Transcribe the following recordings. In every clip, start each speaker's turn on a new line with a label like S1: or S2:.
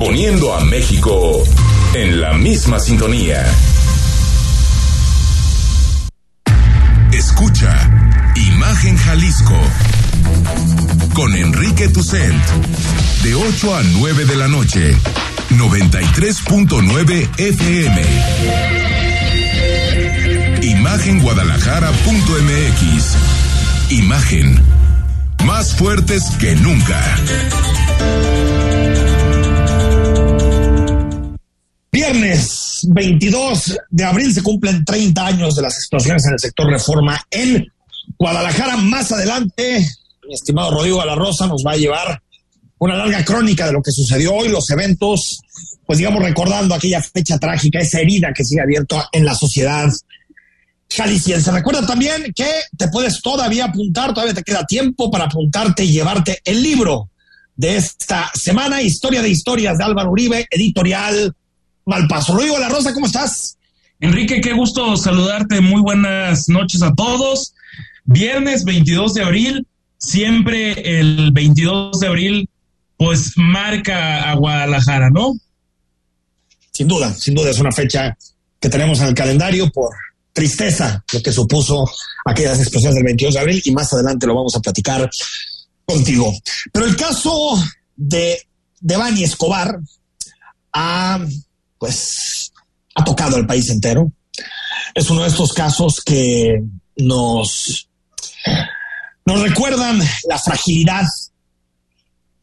S1: Poniendo a México en la misma sintonía. Escucha Imagen Jalisco con Enrique Tucent de 8 a 9 de la noche 93.9 FM Imagenguadalajara.mx Imagen más fuertes que nunca.
S2: Viernes 22 de abril se cumplen 30 años de las explosiones en el sector Reforma en Guadalajara. Más adelante, mi estimado Rodrigo de nos va a llevar una larga crónica de lo que sucedió hoy, los eventos, pues digamos recordando aquella fecha trágica, esa herida que sigue abierta en la sociedad jalisciense. Recuerda también que te puedes todavía apuntar, todavía te queda tiempo para apuntarte y llevarte el libro de esta semana, Historia de Historias de Álvaro Uribe, editorial Malpaso. Rodrigo La Rosa, ¿cómo estás?
S3: Enrique, qué gusto saludarte. Muy buenas noches a todos. Viernes 22 de abril, siempre el 22 de abril, pues marca a Guadalajara, ¿no?
S2: Sin duda, sin duda es una fecha que tenemos en el calendario por tristeza lo que supuso aquellas explosiones del 22 de abril y más adelante lo vamos a platicar contigo. Pero el caso de, de Bani Escobar ha, pues, ha tocado al país entero. Es uno de estos casos que nos, nos recuerdan la fragilidad,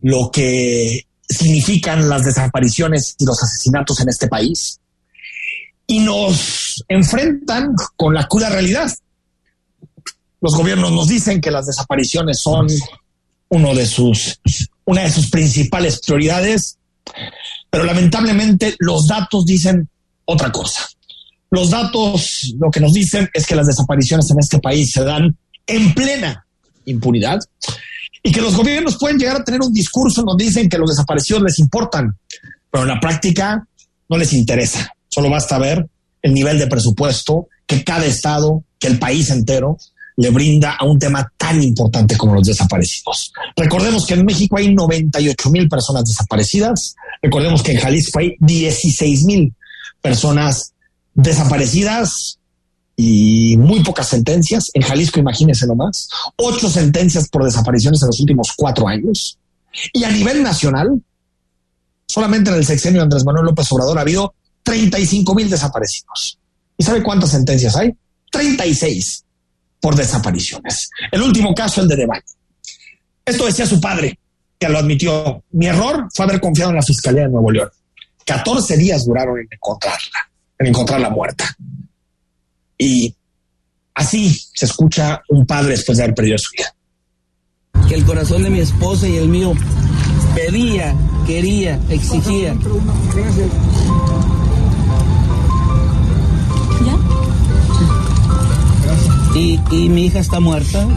S2: lo que significan las desapariciones y los asesinatos en este país y nos enfrentan con la cruda realidad. Los gobiernos nos dicen que las desapariciones son uno de sus, una de sus principales prioridades, pero lamentablemente los datos dicen otra cosa. Los datos lo que nos dicen es que las desapariciones en este país se dan en plena impunidad y que los gobiernos pueden llegar a tener un discurso donde dicen que los desaparecidos les importan, pero en la práctica no les interesa. Solo basta ver el nivel de presupuesto que cada estado, que el país entero le brinda a un tema tan importante como los desaparecidos. Recordemos que en México hay 98 mil personas desaparecidas. Recordemos que en Jalisco hay 16 mil personas desaparecidas y muy pocas sentencias. En Jalisco, imagínense nomás, ocho sentencias por desapariciones en los últimos cuatro años. Y a nivel nacional, solamente en el sexenio de Andrés Manuel López Obrador ha habido 35 mil desaparecidos. ¿Y sabe cuántas sentencias hay? 36 por desapariciones. El último caso, el de Devay. Esto decía su padre, que lo admitió. Mi error fue haber confiado en la Fiscalía de Nuevo León. 14 días duraron en encontrarla, en encontrarla muerta. Y así se escucha un padre después de haber perdido su hija.
S4: Que el corazón de mi esposa y el mío pedía, quería, exigía. ¿Y, mi hija está muerta?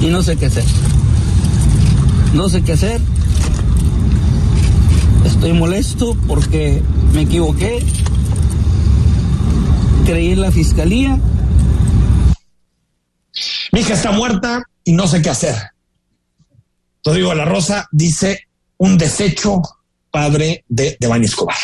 S4: Y no sé qué hacer. No sé qué hacer. Estoy molesto porque me equivoqué. Creí en la fiscalía.
S2: Mi hija está muerta y no sé qué hacer. Rodrigo La Rosa dice un desecho padre de Devani Escobar.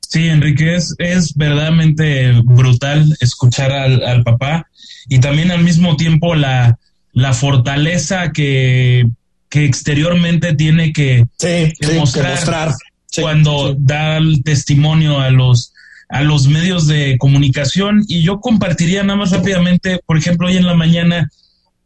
S3: Sí, Enrique, es, es verdaderamente brutal escuchar al, al, papá y también al mismo tiempo la, la fortaleza que, que exteriormente tiene que,
S2: sí,
S3: que mostrar,
S2: que mostrar. Sí,
S3: cuando da el testimonio a los a los medios de comunicación y yo compartiría nada más rápidamente, por ejemplo, hoy en la mañana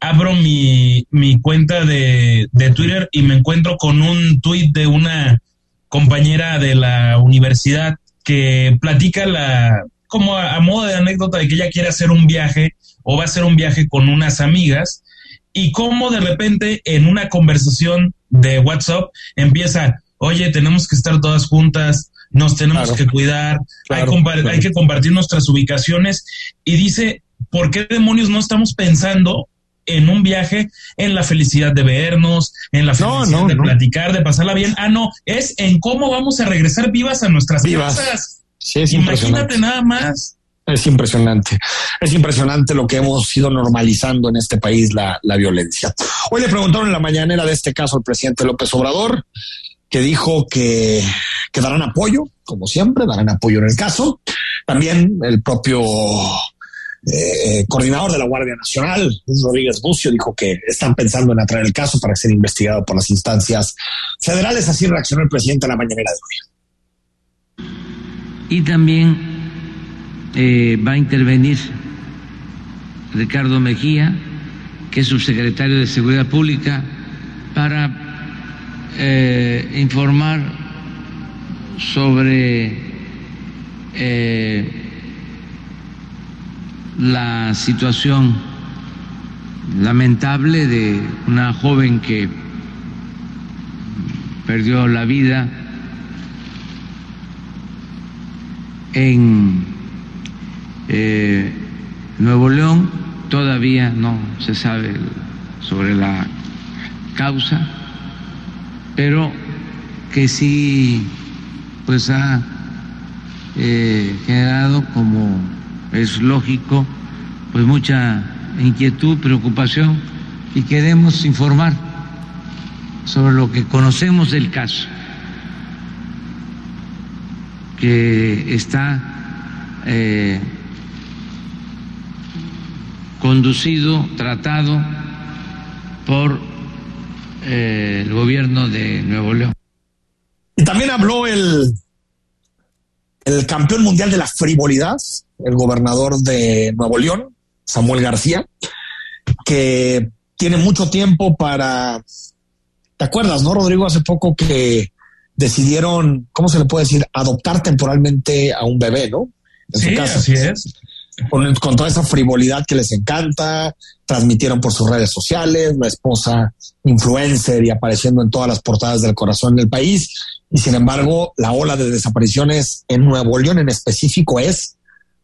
S3: abro mi, mi cuenta de, de, Twitter y me encuentro con un tuit de una compañera de la universidad que platica la, como a, a, modo de anécdota de que ella quiere hacer un viaje o va a hacer un viaje con unas amigas y cómo de repente en una conversación de WhatsApp empieza, oye, tenemos que estar todas juntas, nos tenemos claro. que cuidar, claro, hay, claro. hay que compartir nuestras ubicaciones y dice, ¿por qué demonios no estamos pensando en un viaje, en la felicidad de vernos, en la felicidad no, no, de no. platicar, de pasarla bien. Ah, no, es en cómo vamos a regresar vivas a nuestras
S2: vivas.
S3: casas.
S2: Sí, es
S3: Imagínate nada más.
S2: Es impresionante. Es impresionante lo que hemos ido normalizando en este país, la, la violencia. Hoy le preguntaron en la mañanera de este caso al presidente López Obrador, que dijo que, que darán apoyo, como siempre, darán apoyo en el caso. También el propio eh, coordinador de la Guardia Nacional, Rodríguez Bucio, dijo que están pensando en atraer el caso para ser investigado por las instancias federales. Así reaccionó el presidente la mañanera de
S4: hoy. Y también eh, va a intervenir Ricardo Mejía, que es subsecretario de Seguridad Pública, para eh, informar sobre la situación lamentable de una joven que perdió la vida en eh, Nuevo León. Todavía no se sabe sobre la causa, pero que sí pues ha eh, generado, como es lógico, pues mucha inquietud, preocupación y queremos informar sobre lo que conocemos del caso, que está eh, conducido, tratado por eh, el gobierno de Nuevo León.
S2: Y también habló el, el campeón mundial de la frivolidad, el gobernador de Nuevo León, Samuel García, que tiene mucho tiempo para... ¿Te acuerdas, no, Rodrigo? Hace poco que decidieron, ¿cómo se le puede decir? Adoptar temporalmente a un bebé, ¿no?
S3: En sí, así es
S2: con, toda esa frivolidad que les encanta, transmitieron por sus redes sociales, la esposa influencer y apareciendo en todas las portadas del corazón del país. Y sin embargo, la ola de desapariciones en Nuevo León en específico es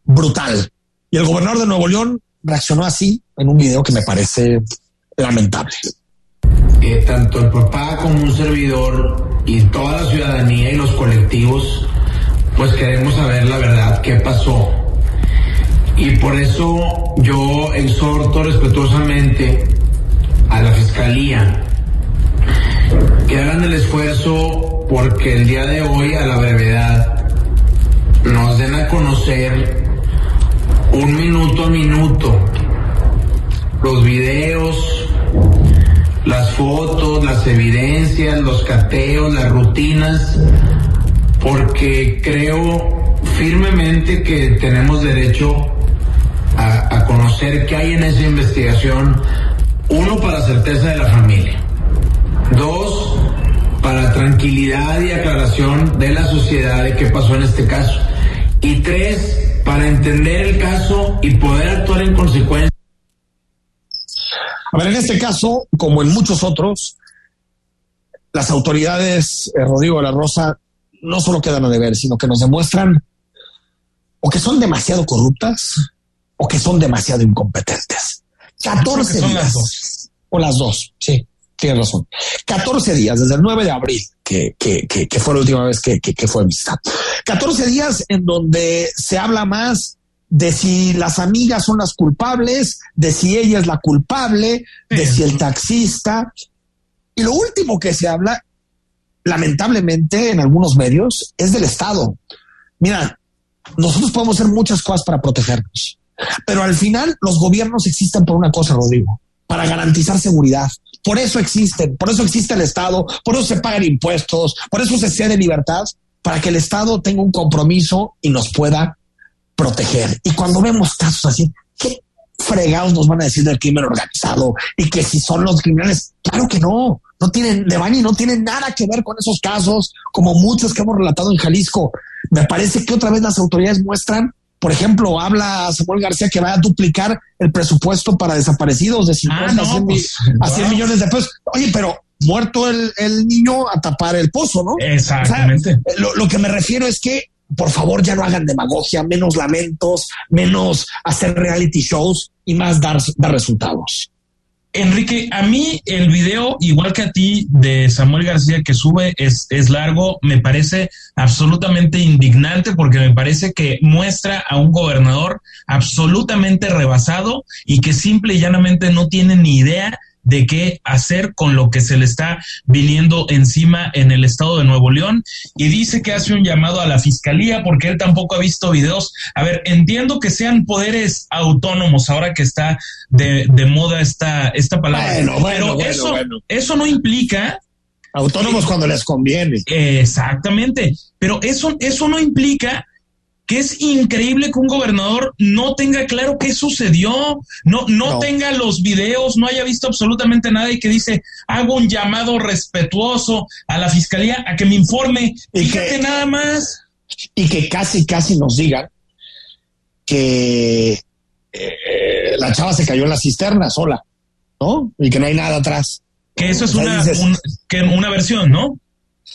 S2: brutal. Y el gobernador de Nuevo León reaccionó así en un video que me parece lamentable.
S5: Tanto el papá como un servidor y toda la ciudadanía y los colectivos, pues queremos saber la verdad, qué pasó, y por eso yo exhorto respetuosamente a la Fiscalía que hagan el esfuerzo porque el día de hoy, a la brevedad, nos den a conocer un minuto a minuto. Los videos, las fotos, las evidencias, los cateos, las rutinas, porque creo firmemente que tenemos derecho a, conocer qué hay en esa investigación, uno, para certeza de la familia, dos, para tranquilidad y aclaración de la sociedad de qué pasó en este caso, y tres, para entender el caso y poder actuar en consecuencia.
S2: A ver, en este caso, como en muchos otros, las autoridades, eh, Rodrigo de la Rosa, no solo quedan a deber, sino que nos demuestran o que son demasiado corruptas o que son demasiado incompetentes. 14 días. Las dos. O las dos, sí, tienes razón. 14 días, desde el 9 de abril, que, que, que, fue la última vez que, que, fue vista. 14 días en donde se habla más de si las amigas son las culpables, de si ella es la culpable, de si el taxista. Y lo último que se habla, lamentablemente en algunos medios, es del Estado. Mira, nosotros podemos hacer muchas cosas para protegernos. Pero al final los gobiernos existen por una cosa, Rodrigo, para garantizar seguridad. Por eso existen, por eso existe el Estado, por eso se pagan impuestos, por eso se cede libertad, para que el Estado tenga un compromiso y nos pueda proteger. Y cuando vemos casos así, ¿qué fregados nos van a decir del crimen organizado? Y que si son los criminales, claro que no, no tienen, Devani no tienen nada que ver con esos casos, como muchos que hemos relatado en Jalisco. Me parece que otra vez las autoridades muestran por ejemplo, habla Samuel García que va a duplicar el presupuesto para desaparecidos de 50 ah, pues, a 100 millones de pesos. Oye, pero muerto el, niño a tapar el pozo, ¿no?
S3: Exactamente.
S2: lo, que me refiero es que, por favor, ya no hagan demagogia, menos lamentos, menos hacer reality shows y más dar, dar resultados.
S3: Enrique, a mí el video, igual que a ti, de Samuel García que sube, es, es largo, me parece absolutamente indignante porque me parece que muestra a un gobernador absolutamente rebasado y que simple y llanamente no tiene ni idea de qué hacer con lo que se le está viniendo encima en el estado de Nuevo León y dice que hace un llamado a la fiscalía porque él tampoco ha visto videos. A ver, entiendo que sean poderes autónomos ahora que está de, de moda esta, esta palabra, pero eso, eso no implica
S2: Autónomos cuando les conviene.
S3: Exactamente, pero eso, eso no implica que es increíble que un gobernador no tenga claro qué sucedió, no, no, tenga los videos, no haya visto absolutamente nada y que dice, hago un llamado respetuoso a la fiscalía a que me informe. Y que nada más.
S2: Y que casi, casi nos digan que eh, la chava se cayó en la cisterna sola, ¿no? Y que no hay nada atrás.
S3: Que eso es una, que una versión, ¿no?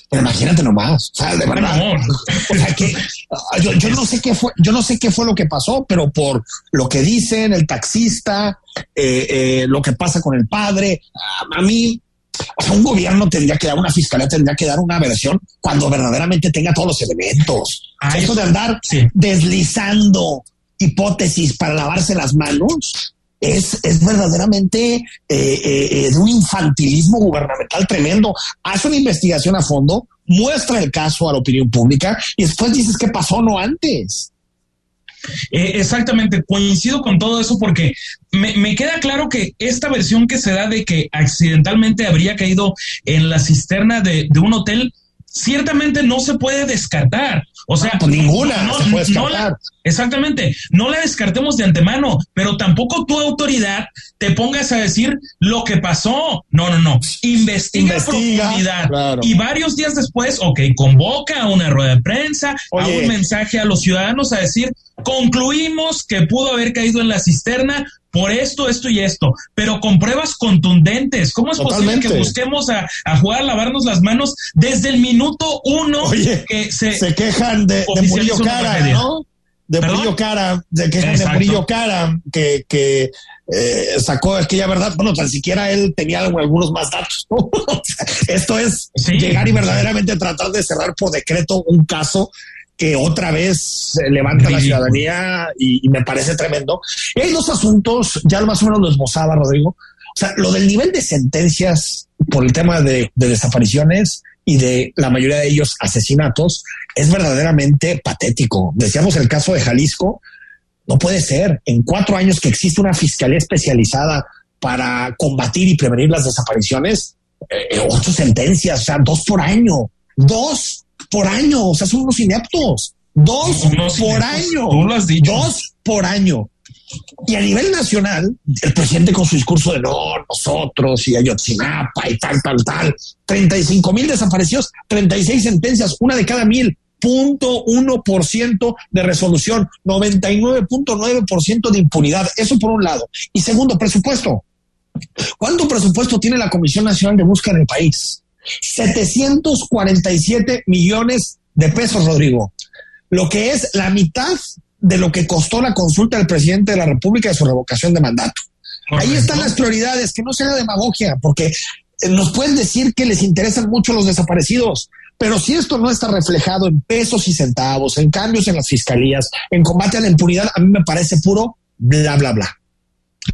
S2: Pero imagínate nomás, o sea, de verdad. O sea que ah, yo, yo, no sé qué fue, yo no sé qué fue lo que pasó, pero por lo que dicen el taxista, eh, eh, lo que pasa con el padre, a, mí, o sea, un gobierno tendría que dar, una fiscalía tendría que dar una versión cuando verdaderamente tenga todos los elementos. Ah, eso de andar deslizando hipótesis para lavarse las manos, es, es verdaderamente eh, eh, de un infantilismo gubernamental tremendo. Hace una investigación a fondo, muestra el caso a la opinión pública y después dices qué pasó no antes.
S3: Eh, exactamente, coincido con todo eso porque me, me, queda claro que esta versión que se da de que accidentalmente habría caído en la cisterna de, de un hotel ciertamente no se puede descartar. O sea,
S2: pues ninguna no, se puede descartar.
S3: exactamente, no la descartemos de antemano, pero tampoco tu autoridad te pongas a decir lo que pasó. No, no, no. Investiga, profundidad. Y varios días después, ok, convoca a una rueda de prensa, a un mensaje a los ciudadanos a decir, concluimos que pudo haber caído en la cisterna por esto, esto y esto, pero con pruebas contundentes. ¿Cómo es posible que busquemos a, jugar a lavarnos las manos desde el minuto uno
S2: que se, quejan de, Murillo Cara, ¿no? De Murillo Cara, de quejan de Murillo Cara, que, que eh, sacó aquella verdad. Bueno, tan siquiera él tenía algunos más datos. Esto es llegar y verdaderamente tratar de cerrar por decreto un caso que otra vez levanta la ciudadanía y, me parece tremendo. Y hay dos asuntos, ya más o menos lo esbozaba Rodrigo. O sea, lo del nivel de sentencias por el tema de, desapariciones y de la mayoría de ellos asesinatos es verdaderamente patético. Decíamos el caso de Jalisco, no puede ser. En cuatro años que existe una fiscalía especializada para combatir y prevenir las desapariciones, eh, ocho sentencias, o sea, dos por año. Dos por año, o sea, son unos ineptos. Dos por año. Dos por año. Y a nivel nacional, el presidente con su discurso de no, nosotros y Ayotzinapa y tal, tal, tal, 35 mil desaparecidos, 36 sentencias, una de cada mil, punto uno por ciento de resolución, 99.9% de impunidad. Eso por un lado. Y segundo, presupuesto. ¿Cuánto presupuesto tiene la Comisión Nacional de Búsqueda en el país? 747 millones de pesos, Rodrigo, lo que es la mitad de lo que costó la consulta del presidente de la República de su revocación de mandato. Ahí están las prioridades, que no sea demagogia, porque eh, nos pueden decir que les interesan mucho los desaparecidos, pero si esto no está reflejado en pesos y centavos, en cambios en las fiscalías, en combate a la impunidad, a mí me parece puro bla, bla, bla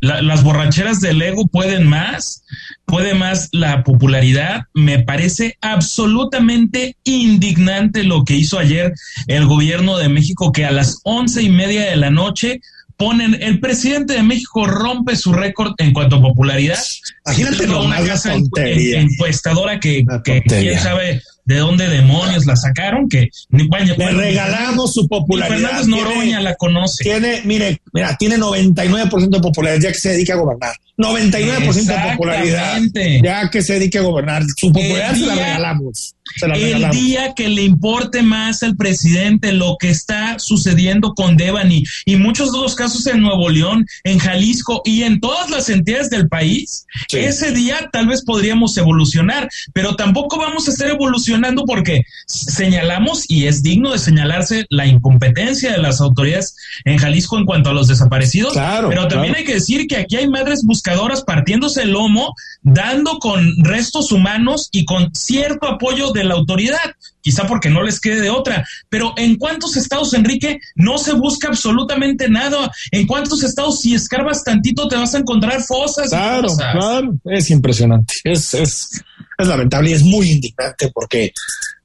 S3: las borracheras del ego pueden más, puede más la popularidad. Me parece absolutamente indignante lo que hizo ayer el gobierno de México, que a las once y media de la noche ponen, el presidente de México rompe su récord en cuanto a popularidad.
S2: Imagínate una casa
S3: encuestadora que, que quién sabe de dónde demonios la sacaron, que
S2: ni, Le regalamos su popularidad.
S3: Fernández Noroña la conoce.
S2: Tiene, mire, mira, tiene 99% de popularidad ya que se dedica a gobernar. 99% de popularidad ya que se dedique a gobernar. Su popularidad se la regalamos.
S3: el día que le importe más al presidente lo que está sucediendo con Devani y muchos de los casos en Nuevo León, en Jalisco y en todas las entidades del país, ese día tal vez podríamos evolucionar, pero tampoco vamos a estar evolucionando cuestionando porque señalamos y es digno de señalarse la incompetencia de las autoridades en Jalisco en cuanto a los desaparecidos.
S2: Claro,
S3: pero también
S2: claro.
S3: hay que decir que aquí hay madres buscadoras partiéndose el lomo, dando con restos humanos y con cierto apoyo de la autoridad, quizá porque no les quede de otra. Pero ¿en cuántos estados, Enrique, no se busca absolutamente nada? ¿En cuántos estados, si escarbas tantito, te vas a encontrar fosas? y
S2: Claro,
S3: cosas?
S2: claro, es impresionante. Es, es, es lamentable y es muy indignante porque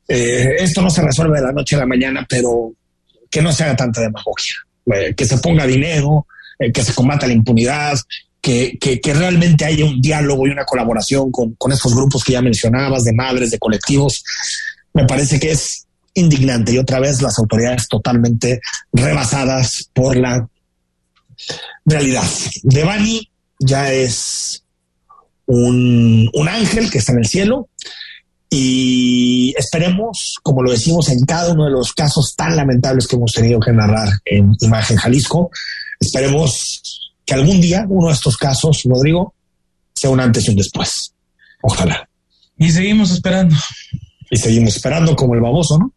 S2: eh, esto no se resuelve de la noche a la mañana, pero que no se haga tanta demagogia, eh, que se ponga dinero, eh, que se combata la impunidad, que, que, realmente haya un diálogo y una colaboración con, con estos grupos que ya mencionabas, de madres, de colectivos. Me parece que es indignante y otra vez las autoridades totalmente rebasadas por la realidad. Devani ya es un, un, ángel que está en el cielo y esperemos, como lo decimos en cada uno de los casos tan lamentables que hemos tenido que narrar en Imagen Jalisco, esperemos que algún día uno de estos casos, Rodrigo, sea un antes y un después. Ojalá.
S3: Y seguimos esperando.
S2: Y seguimos esperando como el baboso, ¿no?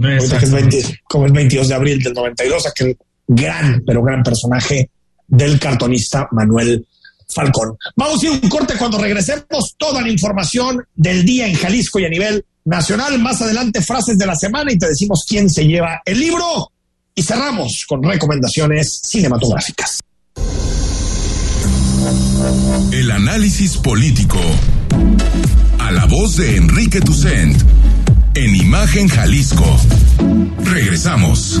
S2: Que es 20, como el 22 de abril del 92, aquel gran, pero gran personaje del cartonista Manuel Falcón. Vamos a ir un corte cuando regresemos. Toda la información del día en Jalisco y a nivel nacional. Más adelante, frases de la semana y te decimos quién se lleva el libro. Y cerramos con recomendaciones cinematográficas.
S1: El análisis político. A la voz de Enrique Tucent. En Imagen Jalisco. Regresamos.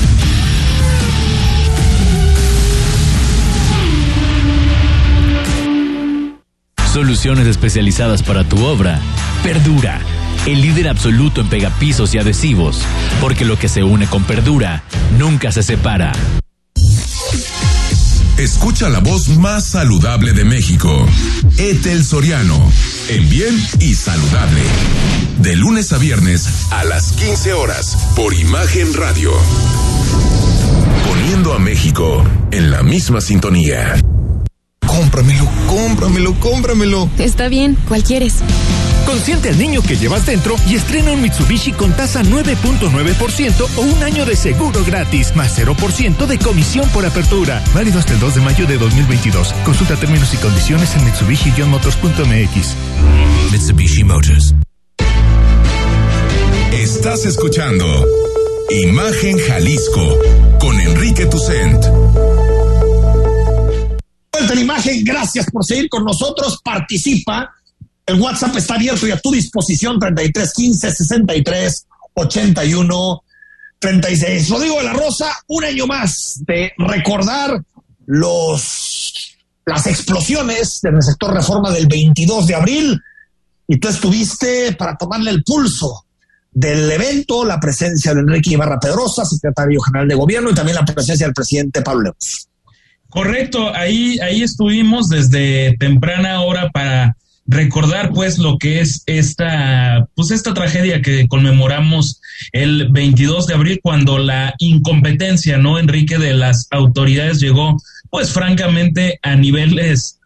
S6: Soluciones especializadas para tu obra. Perdura, el líder absoluto en pegapisos y adhesivos, porque lo que se une con Perdura nunca se separa.
S1: Escucha la voz más saludable de México. Etel Soriano, en bien y saludable. De lunes a viernes a las 15 horas por Imagen Radio. Poniendo a México en la misma sintonía.
S7: Cómpramelo, cómpramelo, cómpramelo.
S8: Está bien, ¿cuál quieres?
S9: Consiente al niño que llevas dentro y estrena un Mitsubishi con tasa 9.9% o un año de seguro gratis, más 0% de comisión por apertura. Válido hasta el 2 de mayo de 2022. Consulta términos y condiciones en Mitsubishi-motors.mx.
S6: Mitsubishi Motors.
S1: Estás escuchando Imagen Jalisco con Enrique Tucent.
S2: Vuelta en imagen, gracias por seguir con nosotros. Participa. El WhatsApp está abierto y a tu disposición 33 15 63 81 36. Rodrigo de la Rosa, un año más de recordar los las explosiones en el sector reforma del 22 de abril y tú estuviste para tomarle el pulso del evento, la presencia de Enrique Ibarra Pedrosa, secretario general de gobierno, y también la presencia del presidente Pablo Lemus.
S3: Correcto, ahí, ahí estuvimos desde temprana hora para recordar pues lo que es esta pues esta tragedia que conmemoramos el 22 de abril cuando la incompetencia no Enrique de las autoridades llegó pues francamente a niveles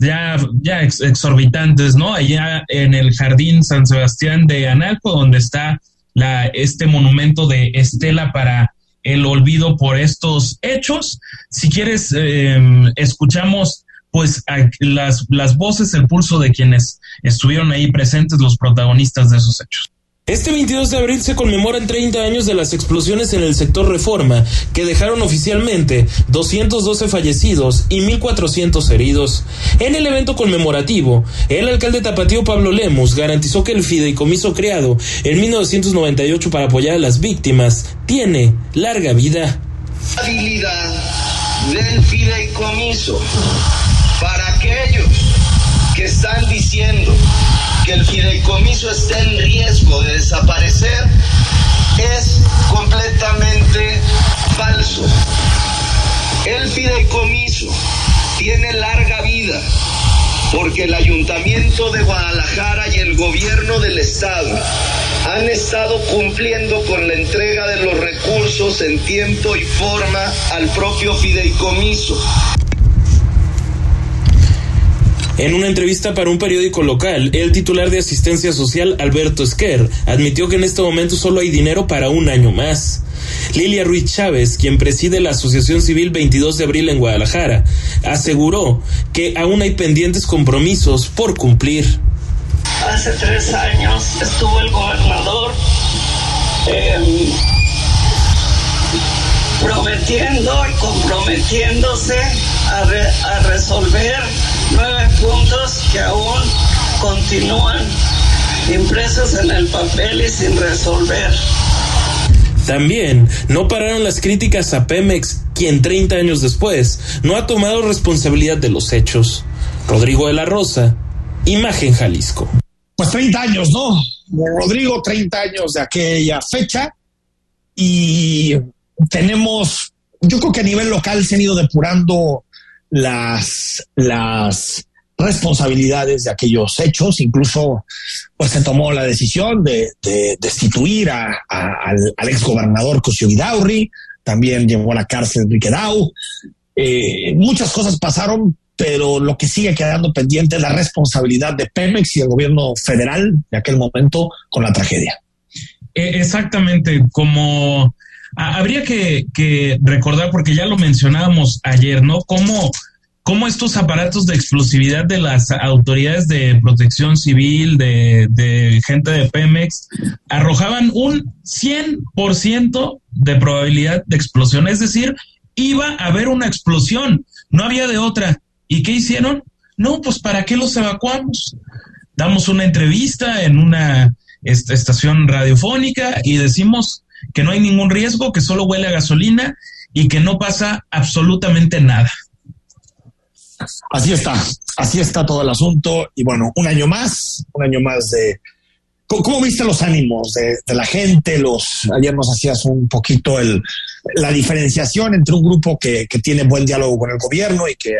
S3: ya ya ex exorbitantes no allá en el jardín San Sebastián de Analco donde está la este monumento de Estela para el olvido por estos hechos si quieres eh, escuchamos pues las, las voces, el pulso de quienes estuvieron ahí presentes, los protagonistas de esos hechos.
S10: Este 22 de abril se conmemoran 30 años de las explosiones en el sector Reforma, que dejaron oficialmente 212 fallecidos y 1.400 heridos. En el evento conmemorativo, el alcalde tapatío Pablo Lemus garantizó que el fideicomiso creado en 1998 para apoyar a las víctimas tiene larga vida.
S11: Habilidad del fideicomiso para aquellos que están diciendo el fideicomiso esté en riesgo de desaparecer es completamente falso. El fideicomiso tiene larga vida porque el ayuntamiento de Guadalajara y el gobierno del estado han estado cumpliendo con la entrega de los recursos en tiempo y forma al propio fideicomiso.
S10: En una entrevista para un periódico local, el titular de asistencia social, Alberto Esquer, admitió que en este momento solo hay dinero para un año más. Lilia Ruiz Chávez, quien preside la Asociación Civil 22 de Abril en Guadalajara, aseguró que aún hay pendientes compromisos por cumplir.
S12: Hace tres años estuvo el gobernador em, prometiendo y comprometiéndose a, a resolver nueve puntos que aún continúan impresos en el papel y sin resolver.
S10: También no pararon las críticas a Pemex, quien 30 años después no ha tomado responsabilidad de los hechos. Rodrigo de la Rosa, Imagen Jalisco.
S2: Pues 30 años, ¿no? Rodrigo, 30 años de aquella fecha y tenemos, yo creo que a nivel local se han ido depurando las, las responsabilidades de aquellos hechos, incluso pues se tomó la decisión de, destituir a, al, al exgobernador Cosio Vidaurri, también llevó a la cárcel Enrique Dau. Eh, muchas cosas pasaron, pero lo que sigue quedando pendiente es la responsabilidad de Pemex y el gobierno federal de aquel momento con la tragedia.
S3: Eh, exactamente, como habría que, recordar, porque ya lo mencionábamos ayer, ¿no? Cómo, cómo estos aparatos de explosividad de las autoridades de protección civil, de, de gente de Pemex, arrojaban un 100% de probabilidad de explosión. Es decir, iba a haber una explosión, no había de otra. ¿Y qué hicieron? No, pues ¿para qué los evacuamos? Damos una entrevista en una estación radiofónica y decimos que no hay ningún riesgo, que solo huele a gasolina y que no pasa absolutamente nada.
S2: Así está, así está todo el asunto. Y bueno, un año más, un año más de... ¿Cómo, viste los ánimos de, la gente? Los Ayer nos hacías un poquito el, la diferenciación entre un grupo que, que tiene buen diálogo con el gobierno y que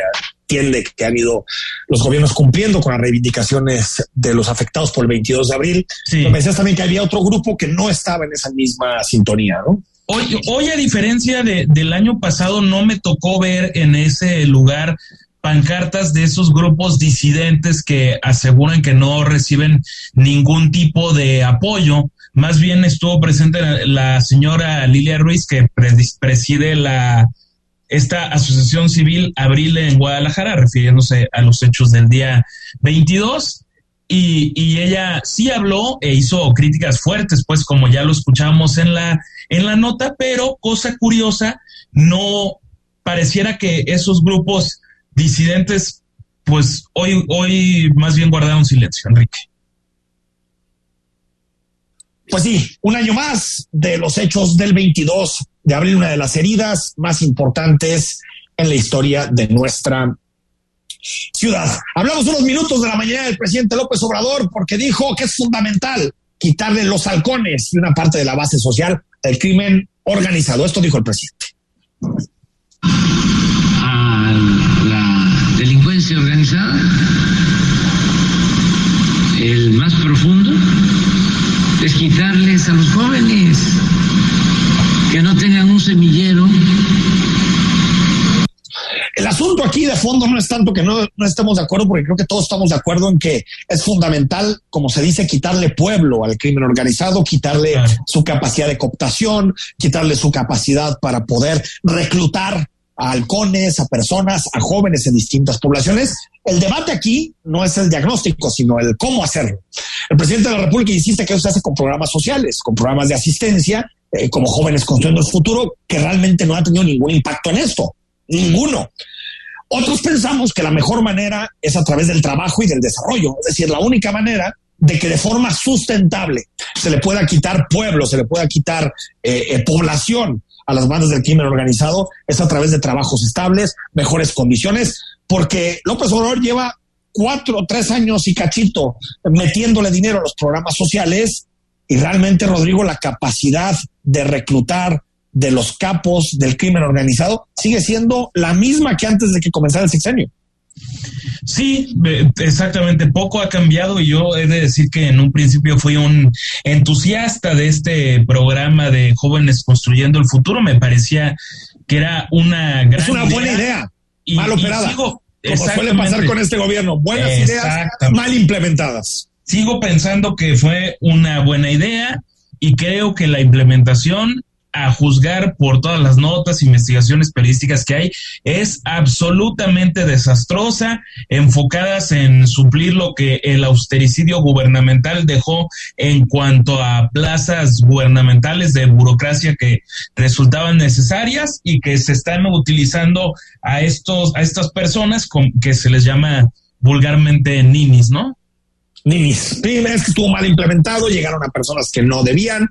S2: entiende que han ido los gobiernos cumpliendo con las reivindicaciones de los afectados por el 22 de abril. Sí. me decías también que había otro grupo que no estaba en esa misma sintonía, ¿no?
S3: Hoy, hoy a diferencia de, del año pasado, no me tocó ver en ese lugar pancartas de esos grupos disidentes que aseguran que no reciben ningún tipo de apoyo. Más bien estuvo presente la, señora Lilia Ruiz, que preside la esta asociación civil Abril en Guadalajara, refiriéndose a los hechos del día 22. Y, y, ella sí habló e hizo críticas fuertes, pues como ya lo escuchamos en la, en la nota, pero cosa curiosa, no pareciera que esos grupos disidentes, pues hoy, hoy más bien guardaron silencio, Enrique.
S2: Pues sí, un año más de los hechos del 22 de abril, una de las heridas más importantes en la historia de nuestra ciudad. Hablamos unos minutos de la mañana del presidente López Obrador porque dijo que es fundamental quitarle los halcones y una parte de la base social del crimen organizado. Esto dijo el presidente
S4: organizada, el más profundo, es quitarles a los jóvenes que no tengan un semillero.
S2: El asunto aquí de fondo no es tanto que no, no, estemos de acuerdo, porque creo que todos estamos de acuerdo en que es fundamental, como se dice, quitarle pueblo al crimen organizado, quitarle su capacidad de cooptación, quitarle su capacidad para poder reclutar a halcones, a personas, a jóvenes en distintas poblaciones. El debate aquí no es el diagnóstico, sino el cómo hacerlo. El presidente de la República insiste que eso se hace con programas sociales, con programas de asistencia, eh, como jóvenes construyendo el futuro, que realmente no ha tenido ningún impacto en esto. Ninguno. Otros pensamos que la mejor manera es a través del trabajo y del desarrollo, es decir, la única manera de que de forma sustentable se le pueda quitar pueblo, se le pueda quitar eh, eh, población a las bandas del crimen organizado es a través de trabajos estables, mejores condiciones, porque López Obrador lleva cuatro tres años y cachito metiéndole dinero a los programas sociales y realmente, Rodrigo, la capacidad de reclutar de los capos del crimen organizado sigue siendo la misma que antes de que comenzara el sexenio.
S3: Sí, exactamente. Poco ha cambiado y yo he de decir que en un principio fui un entusiasta de este programa de jóvenes construyendo el futuro. Me parecía que era una gran.
S2: Es una buena idea, mal operada. como suele pasar con este gobierno. Buenas ideas mal implementadas.
S3: Sigo pensando que fue una buena idea y creo que la implementación a juzgar por todas las notas, investigaciones periodísticas que hay, es absolutamente desastrosa, enfocadas en suplir lo que el austericidio gubernamental dejó en cuanto a plazas gubernamentales de burocracia que resultaban necesarias y que se están utilizando a estos, a estas personas que se les llama vulgarmente ninis, ¿no?
S2: Ninis. Primera es que estuvo mal implementado, llegaron a personas que no debían,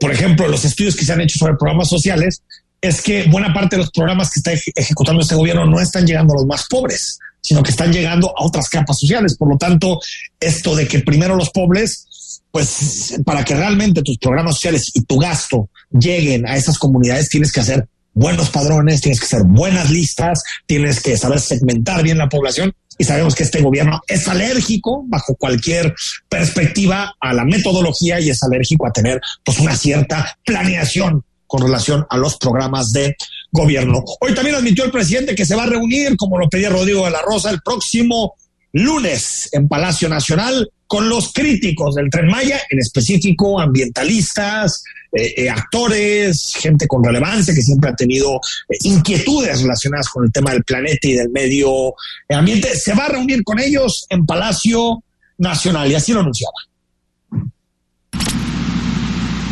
S2: por ejemplo, los estudios que se han hecho sobre programas sociales, es que buena parte de los programas que está ejecutando este gobierno no están llegando a los más pobres, sino que están llegando a otras capas sociales. Por lo tanto, esto de que primero los pobres, pues para que realmente tus programas sociales y tu gasto lleguen a esas comunidades, tienes que hacer buenos padrones, tienes que hacer buenas listas, tienes que saber segmentar bien la población y sabemos que este gobierno es alérgico bajo cualquier perspectiva a la metodología y es alérgico a tener pues una cierta planeación con relación a los programas de gobierno. Hoy también admitió el presidente que se va a reunir, como lo pedía Rodrigo de la Rosa, el próximo lunes en Palacio Nacional con los críticos del tren Maya, en específico ambientalistas, eh, eh, actores, gente con relevancia que siempre ha tenido eh, inquietudes relacionadas con el tema del planeta y del medio ambiente. Se va a reunir con ellos en Palacio Nacional y así lo anunciaba.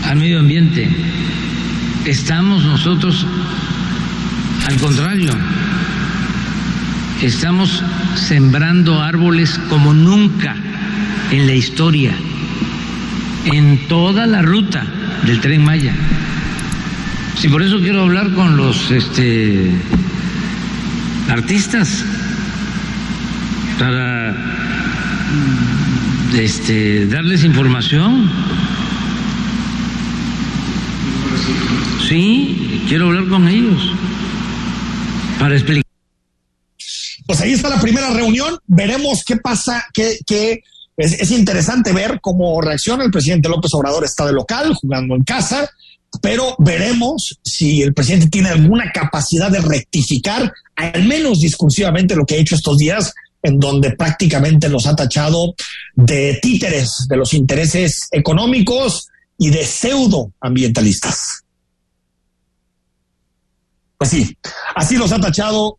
S4: Al medio ambiente, estamos nosotros, al contrario, estamos sembrando árboles como nunca en la historia, en toda la ruta del tren Maya. Sí, por eso quiero hablar con los este, artistas para este, darles información. Sí, quiero hablar con ellos para explicar.
S2: Pues ahí está la primera reunión. Veremos qué pasa, qué, qué es, interesante ver cómo reacciona el presidente López Obrador. Está de local, jugando en casa, pero veremos si el presidente tiene alguna capacidad de rectificar, al menos discursivamente, lo que ha hecho estos días, en donde prácticamente los ha tachado de títeres de los intereses económicos y de pseudo ambientalistas. Pues sí, así los ha tachado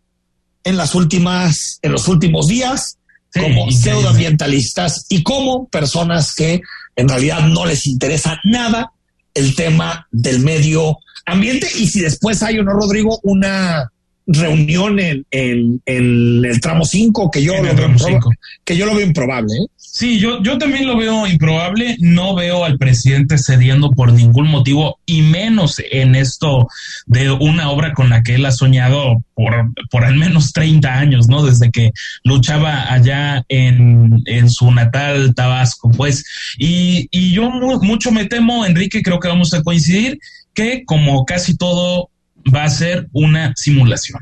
S2: en las últimas, en los últimos días como pseudoambientalistas y como personas que en realidad no les interesa nada el tema del medio ambiente. Y si después hay o no, Rodrigo, una reunión en, en, el tramo 5 que yo lo veo que yo lo veo improbable. ¿eh?
S3: Sí, yo, yo también lo veo improbable. No veo al presidente cediendo por ningún motivo y menos en esto de una obra con la que él ha soñado por, por al menos 30 años, ¿no? Desde que luchaba allá en, en su natal Tabasco, pues. Y, y yo mucho me temo, Enrique, creo que vamos a coincidir que como casi todo va a ser una simulación.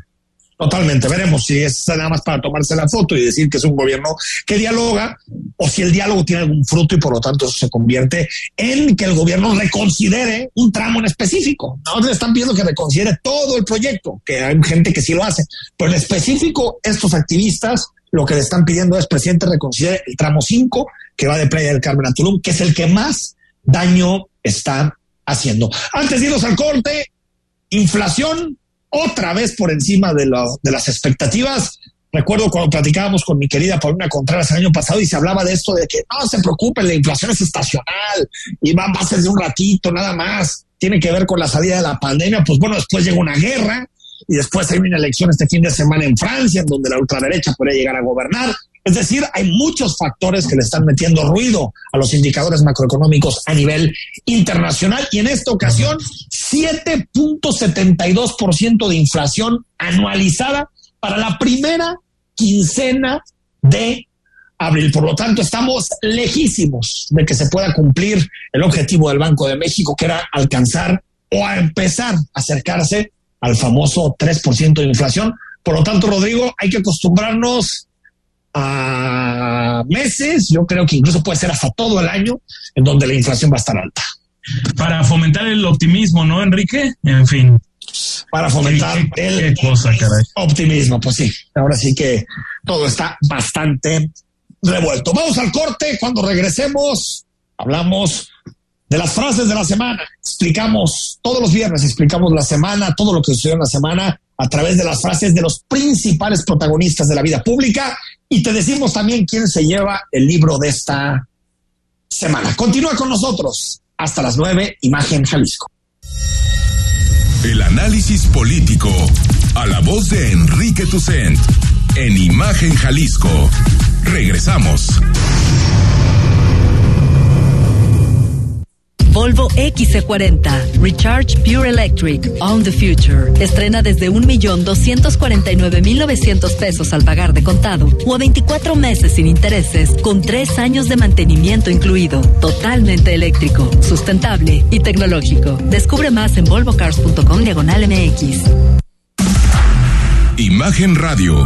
S2: Totalmente, veremos si es nada más para tomarse la foto y decir que es un gobierno que dialoga o si el diálogo tiene algún fruto y por lo tanto eso se convierte en que el gobierno reconsidere un tramo en específico. No le están pidiendo que reconsidere todo el proyecto, que hay gente que sí lo hace, pero en específico estos activistas lo que le están pidiendo es, presidente, reconsidere el tramo 5 que va de Playa del Carmen a Tulum, que es el que más daño está haciendo. Antes de irnos al corte, inflación otra vez por encima de, lo, de las expectativas. Recuerdo cuando platicábamos con mi querida Paulina Contreras el año pasado y se hablaba de esto de que no se preocupen, la inflación es estacional y va, a ser de un ratito nada más. Tiene que ver con la salida de la pandemia. Pues bueno, después llega una guerra y después hay una elección este fin de semana en Francia, en donde la ultraderecha podría llegar a gobernar. Es decir, hay muchos factores que le están metiendo ruido a los indicadores macroeconómicos a nivel internacional y en esta ocasión 7.72% de inflación anualizada para la primera quincena de abril. Por lo tanto, estamos lejísimos de que se pueda cumplir el objetivo del Banco de México, que era alcanzar o a empezar a acercarse al famoso 3% de inflación. Por lo tanto, Rodrigo, hay que acostumbrarnos a meses, yo creo que incluso puede ser hasta todo el año, en donde la inflación va a estar alta.
S3: Para fomentar el optimismo, ¿no, Enrique? En fin.
S2: Para fomentar el optimismo, pues sí. Ahora sí que todo está bastante revuelto. Vamos al corte. Cuando regresemos, hablamos de las frases de la semana. Explicamos todos los viernes, explicamos la semana, todo lo que sucedió en la semana a través de las frases de los principales protagonistas de la vida pública y te decimos también quién se lleva el libro de esta semana. Continúa con nosotros hasta las nueve, Imagen Jalisco.
S1: El análisis político a la voz de Enrique Tucent en Imagen Jalisco. Regresamos.
S13: Volvo XC40 Recharge Pure Electric On the Future. Estrena desde 1.249.900 pesos al pagar de contado o a 24 meses sin intereses con 3 años de mantenimiento incluido. Totalmente eléctrico, sustentable y tecnológico. Descubre más en volvocars.com diagonal MX.
S1: Imagen Radio,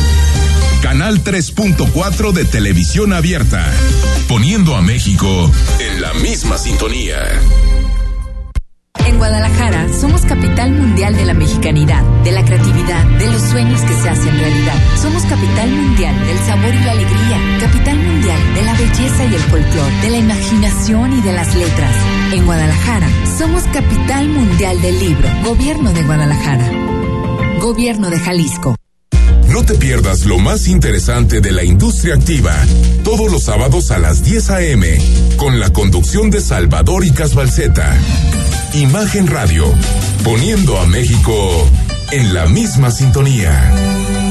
S1: Canal 3.4 de televisión abierta, poniendo a México en la misma sintonía.
S14: En Guadalajara somos capital mundial de la mexicanidad, de la creatividad, de los sueños que se hacen realidad. Somos capital mundial del sabor y la alegría, capital mundial de la belleza y el folclor, de la imaginación y de las letras. En Guadalajara somos capital mundial del libro, Gobierno de Guadalajara. Gobierno de Jalisco.
S1: No te pierdas lo más interesante de la industria activa, todos los sábados a las 10 a.m., con la conducción de Salvador y Casbalceta. Imagen Radio, poniendo a México en la misma sintonía.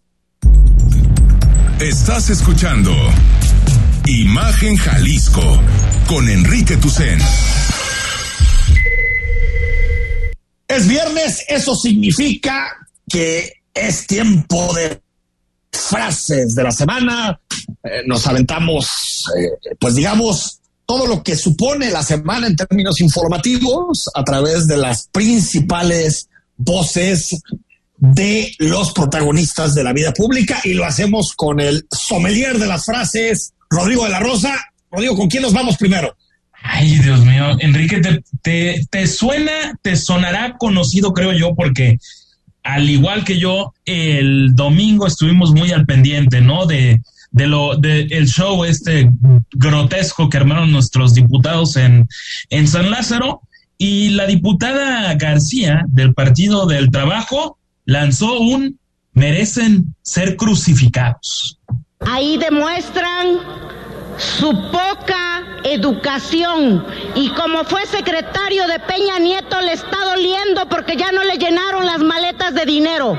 S1: Estás escuchando Imagen Jalisco con Enrique Tucen.
S2: Es viernes, eso significa que es tiempo de frases de la semana. Eh, nos aventamos, eh, pues digamos, todo lo que supone la semana en términos informativos a través de las principales voces de los protagonistas de la vida pública y lo hacemos con el sommelier de las frases, Rodrigo de la Rosa. Rodrigo, ¿con quién nos vamos primero?
S3: Ay, Dios mío, Enrique, te, te, te suena, te sonará conocido, creo yo, porque al igual que yo, el domingo estuvimos muy al pendiente, ¿no? De, de lo de el show este grotesco que armaron nuestros diputados en, en San Lázaro y la diputada García del Partido del Trabajo lanzó un merecen ser crucificados.
S15: Ahí demuestran su poca educación y como fue secretario de Peña Nieto le está doliendo porque ya no le llenaron las maletas de dinero.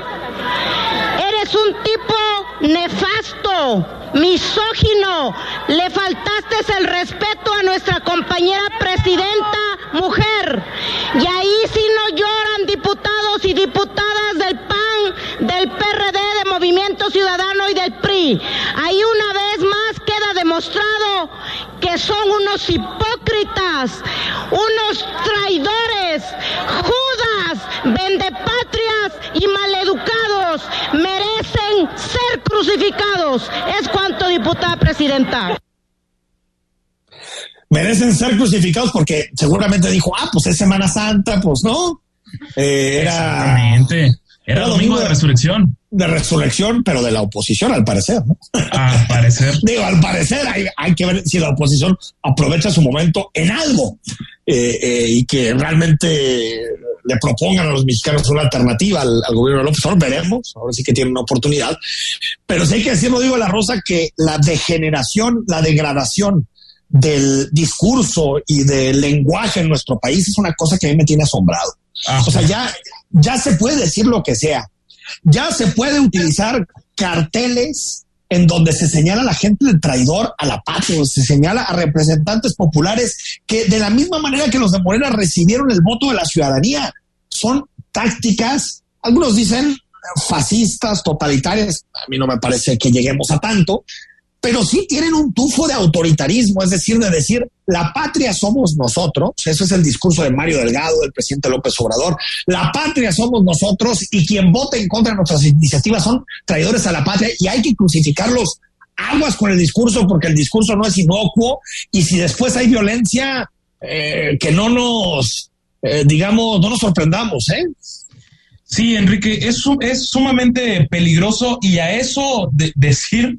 S15: Eres un tipo nefasto, misógino, le faltaste el respeto a nuestra compañera presidenta mujer. Y ahí sí no lloran diputados y diputadas del PAN, del PRD, de Movimiento Ciudadano y del PRI. Ahí una vez más queda demostrado que son unos hipócritas, unos traidores, judas, vendepatrias y maleducados. Merecen ser crucificados. Es cuanto, diputada presidenta.
S2: Merecen ser crucificados porque seguramente dijo, ah, pues es Semana Santa, pues no.
S3: Eh, era, Exactamente. Era, domingo de, resurrección.
S2: De resurrección, pero de la oposición, al parecer. ¿no?
S3: Al parecer.
S2: Digo, al parecer hay, hay, que ver si la oposición aprovecha su momento en algo eh, eh, y que realmente le propongan a los mexicanos una alternativa al, al gobierno de López Obrador. Veremos, ahora sí que tienen una oportunidad. Pero sí hay que decirlo, digo, la Rosa, que la degeneración, la degradación del discurso y del lenguaje en nuestro país es una cosa que a mí me tiene asombrado. O sea, ya, ya se puede decir lo que sea. Ya se puede utilizar carteles en donde se señala a la gente de traidor a la patria, se señala a representantes populares que de la misma manera que los de Morena recibieron el voto de la ciudadanía. Son tácticas, algunos dicen fascistas, totalitarias, a mí no me parece que lleguemos a tanto, pero sí tienen un tufo de autoritarismo, es decir, de decir, la patria somos nosotros, eso es el discurso de Mario Delgado, del presidente López Obrador, la patria somos nosotros y quien vote en contra de nuestras iniciativas son traidores a la patria y hay que crucificarlos aguas con el discurso porque el discurso no es inocuo y si después hay violencia, eh, que no nos, eh, digamos, no nos sorprendamos, ¿eh?
S3: Sí, Enrique, es, es sumamente peligroso y a eso de, decir,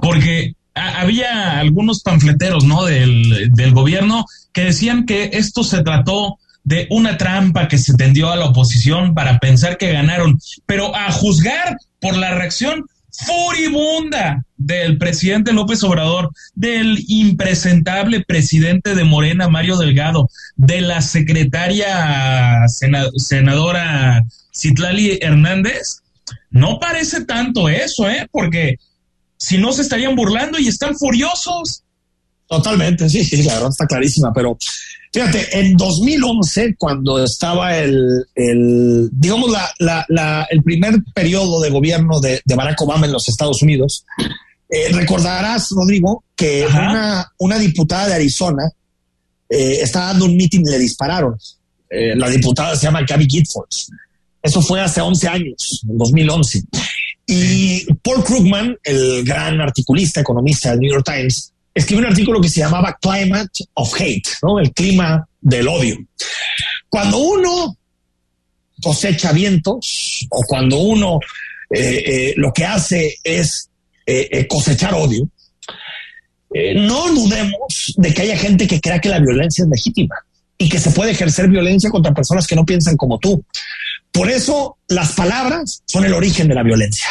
S3: porque había algunos panfleteros, ¿no? Del, del gobierno que decían que esto se trató de una trampa que se tendió a la oposición para pensar que ganaron, pero a juzgar por la reacción furibunda del presidente López Obrador, del impresentable presidente de Morena, Mario Delgado, de la secretaria senadora Citlali Hernández, no parece tanto eso, ¿eh? Porque si no se estarían burlando y están furiosos.
S2: Totalmente, sí, sí, la verdad está clarísima, pero fíjate, en 2011, cuando estaba el, el digamos, la, la, la, el primer periodo de gobierno de, de, Barack Obama en los Estados Unidos, eh, recordarás, Rodrigo, que una, una, diputada de Arizona eh, estaba dando un mitin y le dispararon. Eh, la diputada se llama Gabby Gitford. Eso fue hace 11 años, en 2011. Y Paul Krugman, el gran articulista, economista del New York Times, escribió un artículo que se llamaba Climate of Hate, ¿no? El clima del odio. Cuando uno cosecha vientos o cuando uno eh, eh, lo que hace es eh, cosechar odio, no dudemos de que haya gente que crea que la violencia es legítima y que se puede ejercer violencia contra personas que no piensan como tú. Por eso las palabras son el origen de la violencia.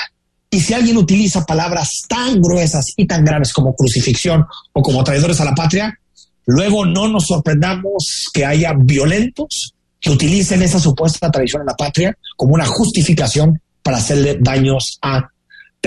S2: Y si alguien utiliza palabras tan gruesas y tan graves como crucifixión o como traidores a la patria, luego no nos sorprendamos que haya violentos que utilicen esa supuesta traición a la patria como una justificación para hacerle daños a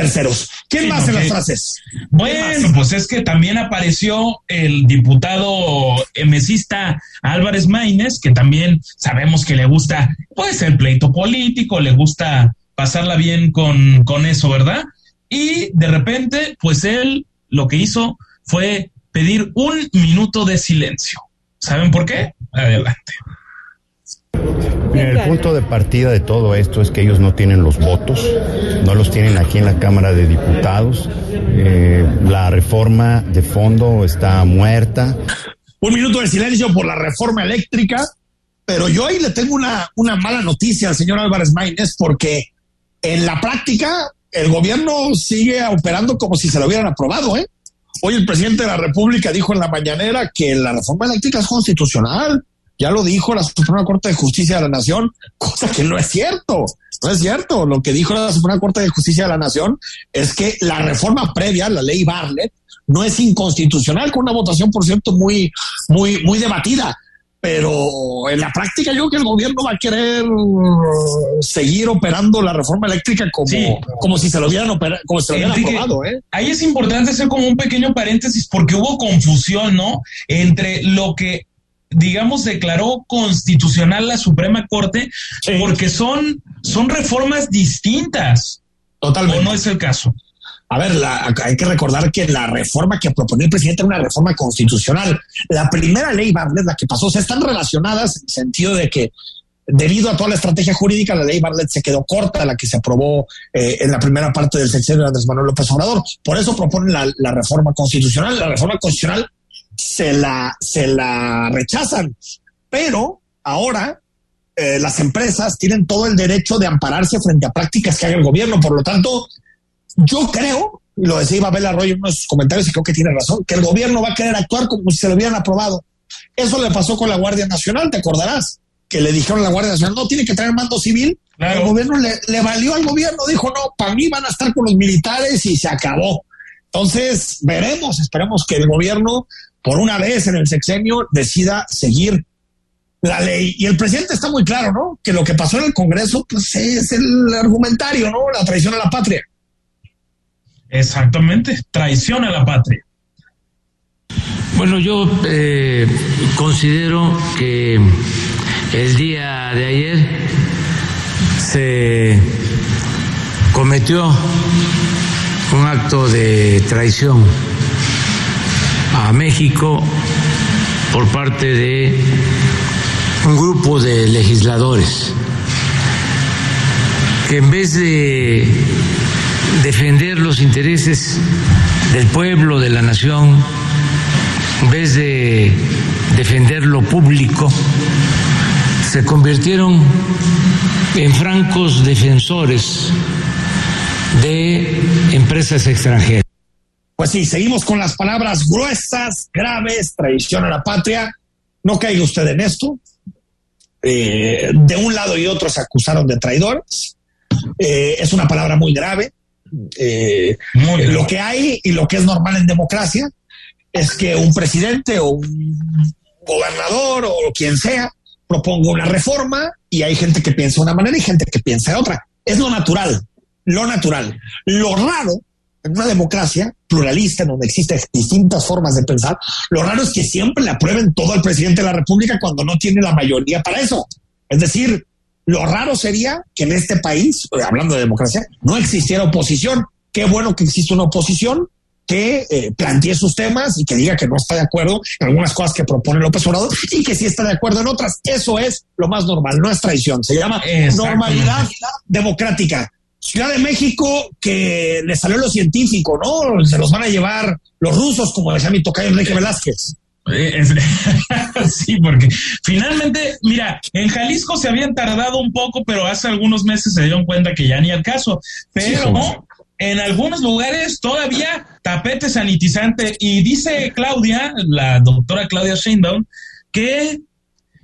S2: terceros. ¿Quién sí, más en las frases?
S3: Bueno, pues es que también apareció el diputado mesista Álvarez Maínez, que también sabemos que le gusta, puede ser pleito político, le gusta pasarla bien con, con eso, ¿verdad? Y de repente, pues él lo que hizo fue pedir un minuto de silencio. ¿Saben por qué? Adelante.
S16: El punto de partida de todo esto es que ellos no tienen los votos, no los tienen aquí en la Cámara de Diputados. Eh, la reforma de fondo está muerta.
S2: Un minuto de silencio por la reforma eléctrica, pero yo ahí le tengo una, una mala noticia al señor Álvarez Maínez porque en la práctica el gobierno sigue operando como si se lo hubieran aprobado, ¿eh? Hoy el presidente de la República dijo en la mañanera que la reforma eléctrica es constitucional ya lo dijo la Suprema Corte de Justicia de la Nación, cosa que no es cierto. No es cierto. Lo que dijo la Suprema Corte de Justicia de la Nación es que la reforma previa, la ley Bartlett, no es inconstitucional, con una votación, por cierto, muy, muy, muy debatida. pero en la práctica yo creo que el gobierno va a querer seguir operando la reforma eléctrica como, como si se lo hubieran operado, como se lo hubieran aprobado, ¿eh?
S3: Ahí es importante hacer como un pequeño paréntesis porque hubo confusión, ¿no? Entre lo que digamos, declaró constitucional la Suprema Corte, porque son, son reformas distintas.
S2: Totalmente.
S3: ¿O no es el caso?
S2: A ver, hay que recordar que la reforma que proponía el presidente era una reforma constitucional. La primera ley Bartlett, la que pasó, o están relacionadas en el sentido de que debido a toda la estrategia jurídica, la ley Bartlett se quedó corta, la que se aprobó eh, en la primera parte del sexenio de Andrés Manuel López Obrador. Por eso proponen la, la reforma constitucional. La reforma constitucional se la, se la rechazan. Pero ahora eh, las empresas tienen todo el derecho de ampararse frente a prácticas que haga el gobierno. Por lo tanto, yo creo, lo decía Babel Arroyo en unos comentarios y creo que tiene razón, que el gobierno va a querer actuar como si se lo hubieran aprobado. Eso le pasó con la Guardia Nacional, te acordarás, que le dijeron a la Guardia Nacional, no, tiene que traer mando civil. El gobierno le, le valió al gobierno, dijo, no, para mí van a estar con los militares y se acabó. Entonces, veremos, esperemos que el gobierno por una vez en el sexenio decida seguir la ley. Y el presidente está muy claro, ¿no? Que lo que pasó en el Congreso, pues es el argumentario, ¿no? La traición a la patria.
S3: Exactamente, traición a la patria.
S4: Bueno, yo eh, considero que el día de ayer se cometió un acto de traición a México por parte de un grupo de legisladores que en vez de defender los intereses del pueblo, de la nación, en vez de defender lo público, se convirtieron en francos defensores de empresas extranjeras.
S2: Pues sí, seguimos con las palabras gruesas, graves, traición a la patria. No caiga usted en esto. Eh, de un lado y otro se acusaron de traidores. Eh, es una palabra muy grave. Eh, lo que hay y lo que es normal en democracia es que un presidente o un gobernador o quien sea proponga una reforma y hay gente que piensa de una manera y gente que piensa de otra. Es lo natural, lo natural. Lo raro en una democracia pluralista en donde existen distintas formas de pensar, lo raro es que siempre le aprueben todo al presidente de la República cuando no tiene la mayoría para eso. Es decir, lo raro sería que en este país, hablando de democracia, no existiera oposición. Qué bueno que existe una oposición que eh, plantee sus temas y que diga que no está de acuerdo en algunas cosas que propone López Obrador y que sí está de acuerdo en otras. Eso es lo más normal, no es traición. Se llama normalidad democrática. Ciudad de México, que le salió lo científico, ¿no? Se los van a llevar los rusos, como decía mi tocayo Enrique Velázquez.
S3: Eh, sí, porque finalmente, mira, en Jalisco se habían tardado un poco, pero hace algunos meses se dieron cuenta que ya ni al caso. Pero en algunos lugares todavía tapete sanitizante. Y dice Claudia, la doctora Claudia Sheinbaum, que,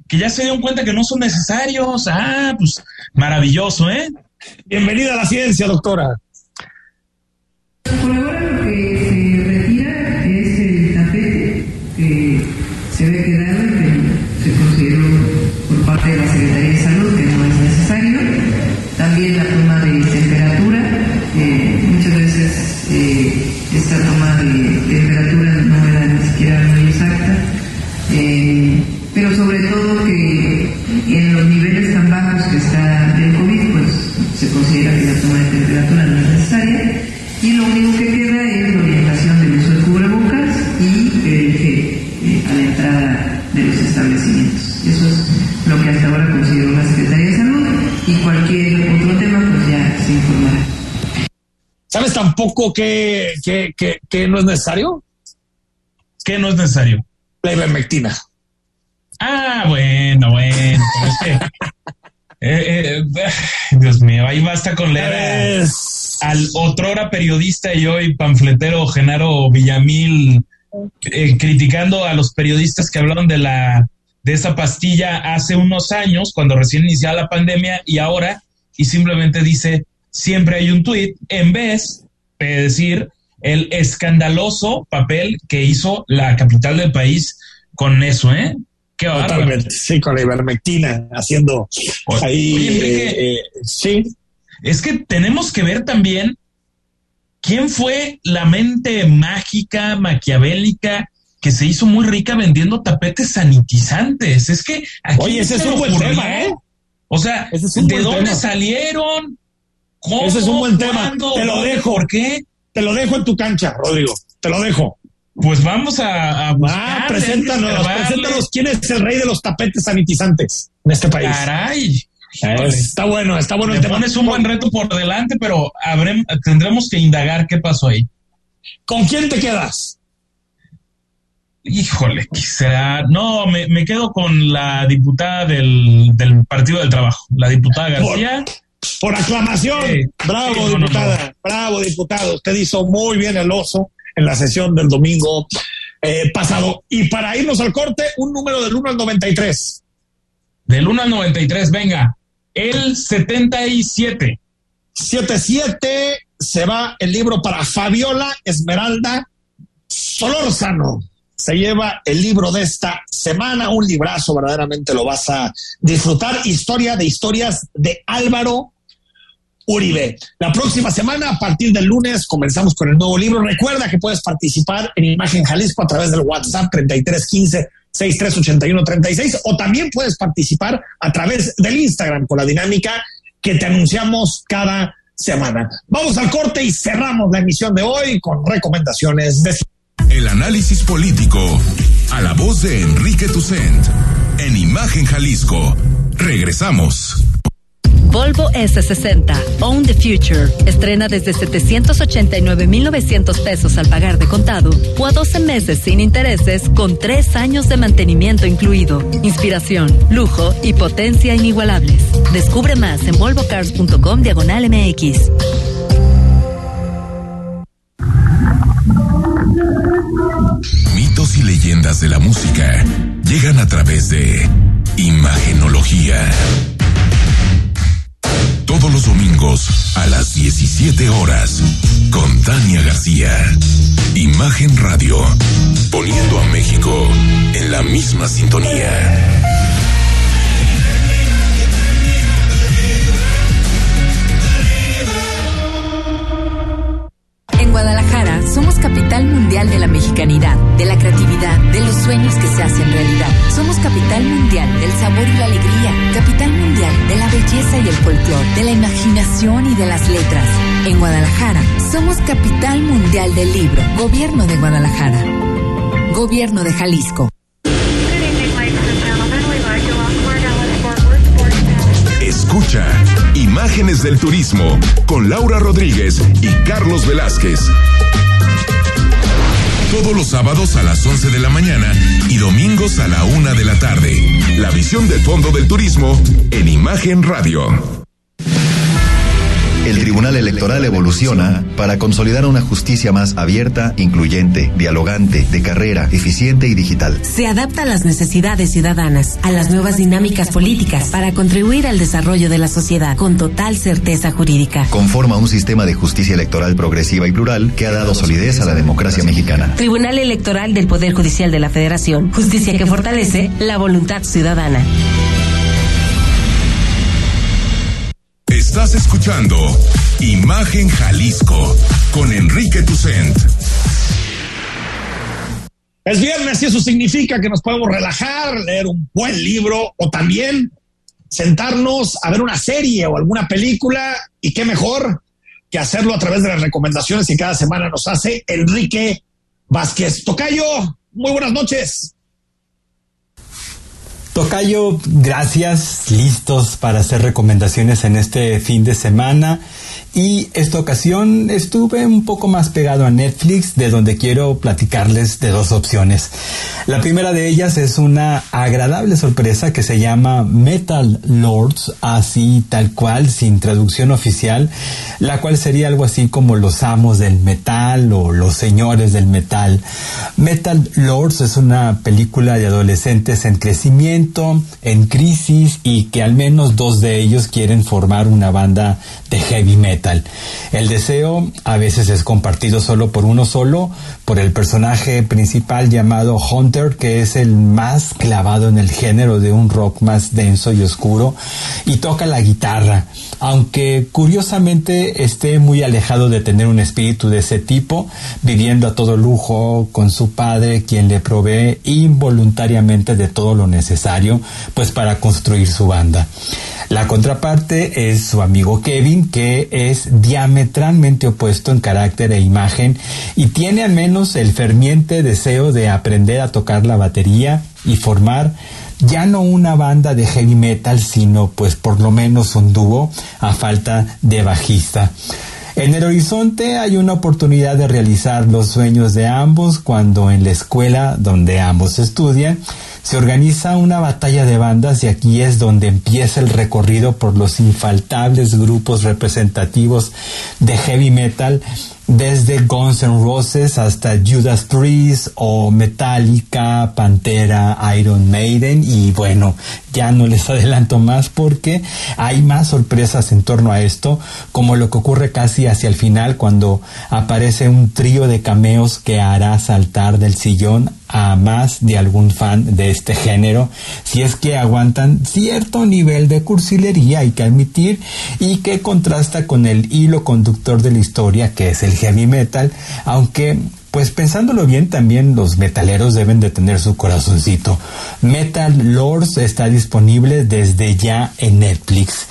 S3: que ya se dieron cuenta que no son necesarios. Ah, pues maravilloso, ¿eh?
S2: Bienvenida a la ciencia, doctora.
S17: Por ahora lo que se retira es el tapete que se ve quedado y que se consideró por parte de la Secretaría de Salud que no es necesario. También la toma de temperatura. Eh, muchas veces eh, esta toma de temperatura no era ni siquiera
S2: ¿Sabes tampoco que, que, que, no es necesario?
S3: ¿Qué no es necesario?
S2: La ivermectina.
S3: Ah, bueno, bueno. Eh, eh, Dios mío, ahí basta con leer al otrora periodista y hoy panfletero Genaro Villamil eh, criticando a los periodistas que hablaron de la de esa pastilla hace unos años, cuando recién iniciaba la pandemia, y ahora, y simplemente dice, siempre hay un tuit, en vez de decir el escandaloso papel que hizo la capital del país con eso, ¿eh? Qué.
S2: Totalmente, sí, con la ivermectina, haciendo ahí.
S3: Oye, Enrique,
S2: eh, eh, sí.
S3: Es que tenemos que ver también quién fue la mente mágica, maquiavélica, que se hizo muy rica vendiendo tapetes sanitizantes. Es que aquí
S2: Oye, ese es un buen tema, ¿eh?
S3: O sea,
S2: es
S3: ¿de dónde
S2: tema.
S3: salieron? ¿Cómo?
S2: Ese es un buen tema.
S3: ¿Cuándo?
S2: Te lo dejo.
S3: ¿Por qué?
S2: Te lo dejo en tu cancha, Rodrigo. Te lo dejo.
S3: Pues vamos a, a buscar.
S2: Ah, preséntanos, preséntanos quién es el rey de los tapetes sanitizantes en este país.
S3: Caray.
S2: Eh, Está bueno, está bueno el
S3: Te pones un buen reto por delante, pero tendremos que indagar qué pasó ahí.
S2: ¿Con quién te quedas?
S3: Híjole, ¿qué será? No, me, me quedo con la diputada del, del Partido del Trabajo, la diputada García.
S2: Por aclamación.
S3: Sí.
S2: Bravo,
S3: Sí, no, no,
S2: diputada. Bravo, diputado. Usted hizo muy bien el oso en la sesión del domingo eh, pasado. Y para irnos al corte, un número del 1 al 93.
S3: Del 1 al 93, venga. El 77.
S2: 77 se va el libro para Fabiola Esmeralda Solórzano. Se lleva el libro de esta semana, un librazo, verdaderamente lo vas a disfrutar. Historia de historias de Álvaro Uribe. La próxima semana, a partir del lunes, comenzamos con el nuevo libro. Recuerda que puedes participar en Imagen Jalisco a través del WhatsApp 3315 638136 o también puedes participar a través del Instagram con la dinámica que te anunciamos cada semana. Vamos al corte y cerramos la emisión de hoy con recomendaciones de
S1: El análisis político a la voz de Enrique Tucent en Imagen Jalisco. Regresamos.
S13: Volvo S60, Own the Future. Estrena desde 789,900 pesos al pagar de contado o a 12 meses sin intereses con 3 años de mantenimiento incluido. Inspiración, lujo y potencia inigualables. Descubre más en volvocars.com diagonal MX.
S1: Mitos y leyendas de la música llegan a través de Imagenología. Todos los domingos a las 17 horas con Tania García. Imagen Radio, poniendo a México en la misma sintonía.
S14: Somos capital mundial de la mexicanidad, de la creatividad, de los sueños que se hacen realidad. Somos capital mundial del sabor y la alegría, capital mundial de la belleza y el folclor, de la imaginación y de las letras. En Guadalajara somos capital mundial del libro, Gobierno de Guadalajara. Gobierno de Jalisco.
S1: Escucha Imágenes del Turismo con Laura Rodríguez y Carlos Velázquez. Todos los sábados a las 11 de la mañana y domingos a la una de la tarde. La visión del fondo del turismo en Imagen Radio.
S18: El Tribunal Electoral evoluciona para consolidar una justicia más abierta, incluyente, dialogante, de carrera, eficiente y digital.
S19: Se adapta a las necesidades ciudadanas, a las nuevas dinámicas políticas para contribuir al desarrollo de la sociedad con total certeza jurídica.
S18: Conforma un sistema de justicia electoral progresiva y plural que ha dado solidez a la democracia mexicana.
S19: Tribunal Electoral del Poder Judicial de la Federación, justicia que fortalece la voluntad ciudadana.
S1: Estás escuchando Imagen Jalisco con Enrique Tucent.
S2: Es viernes y eso significa que nos podemos relajar, leer un buen libro o también sentarnos a ver una serie o alguna película y qué mejor que hacerlo a través de las recomendaciones que cada semana nos hace Enrique Vázquez. Tocayo, muy buenas noches.
S20: Tocayo, gracias, listos para hacer recomendaciones en este fin de semana. Y esta ocasión estuve un poco más pegado a Netflix, de donde quiero platicarles de dos opciones. La primera de ellas es una agradable sorpresa que se llama Metal Lords, así tal cual, sin traducción oficial, la cual sería algo así como los amos del metal o los señores del metal. Metal Lords es una película de adolescentes en crecimiento en crisis y que al menos dos de ellos quieren formar una banda de heavy metal. El deseo a veces es compartido solo por uno solo, por el personaje principal llamado Hunter, que es el más clavado en el género de un rock más denso y oscuro, y toca la guitarra, aunque curiosamente esté muy alejado de tener un espíritu de ese tipo, viviendo a todo lujo con su padre, quien le provee involuntariamente de todo lo necesario, pues para construir su banda. La contraparte es su amigo Kevin, que es diametralmente opuesto en carácter e imagen y tiene al menos el ferviente deseo de aprender a tocar la batería y formar ya no una banda de heavy metal, sino pues por lo menos un dúo a falta de bajista. En el horizonte hay una oportunidad de realizar los sueños de ambos cuando en la escuela donde ambos estudian se organiza una batalla de bandas y aquí es donde empieza el recorrido por los infaltables grupos representativos de heavy metal desde Guns N' Roses hasta Judas Priest o Metallica, Pantera, Iron Maiden. Y bueno, ya no les adelanto más porque hay más sorpresas en torno a esto, como lo que ocurre casi hacia el final cuando aparece un trío de cameos que hará saltar del sillón a más de algún fan de este género, si es que aguantan cierto nivel de cursilería, hay que admitir, y que contrasta con el hilo conductor de la historia que es el heavy metal, aunque pues pensándolo bien, también los metaleros deben de tener su corazoncito. Metal Lords está disponible desde ya en Netflix.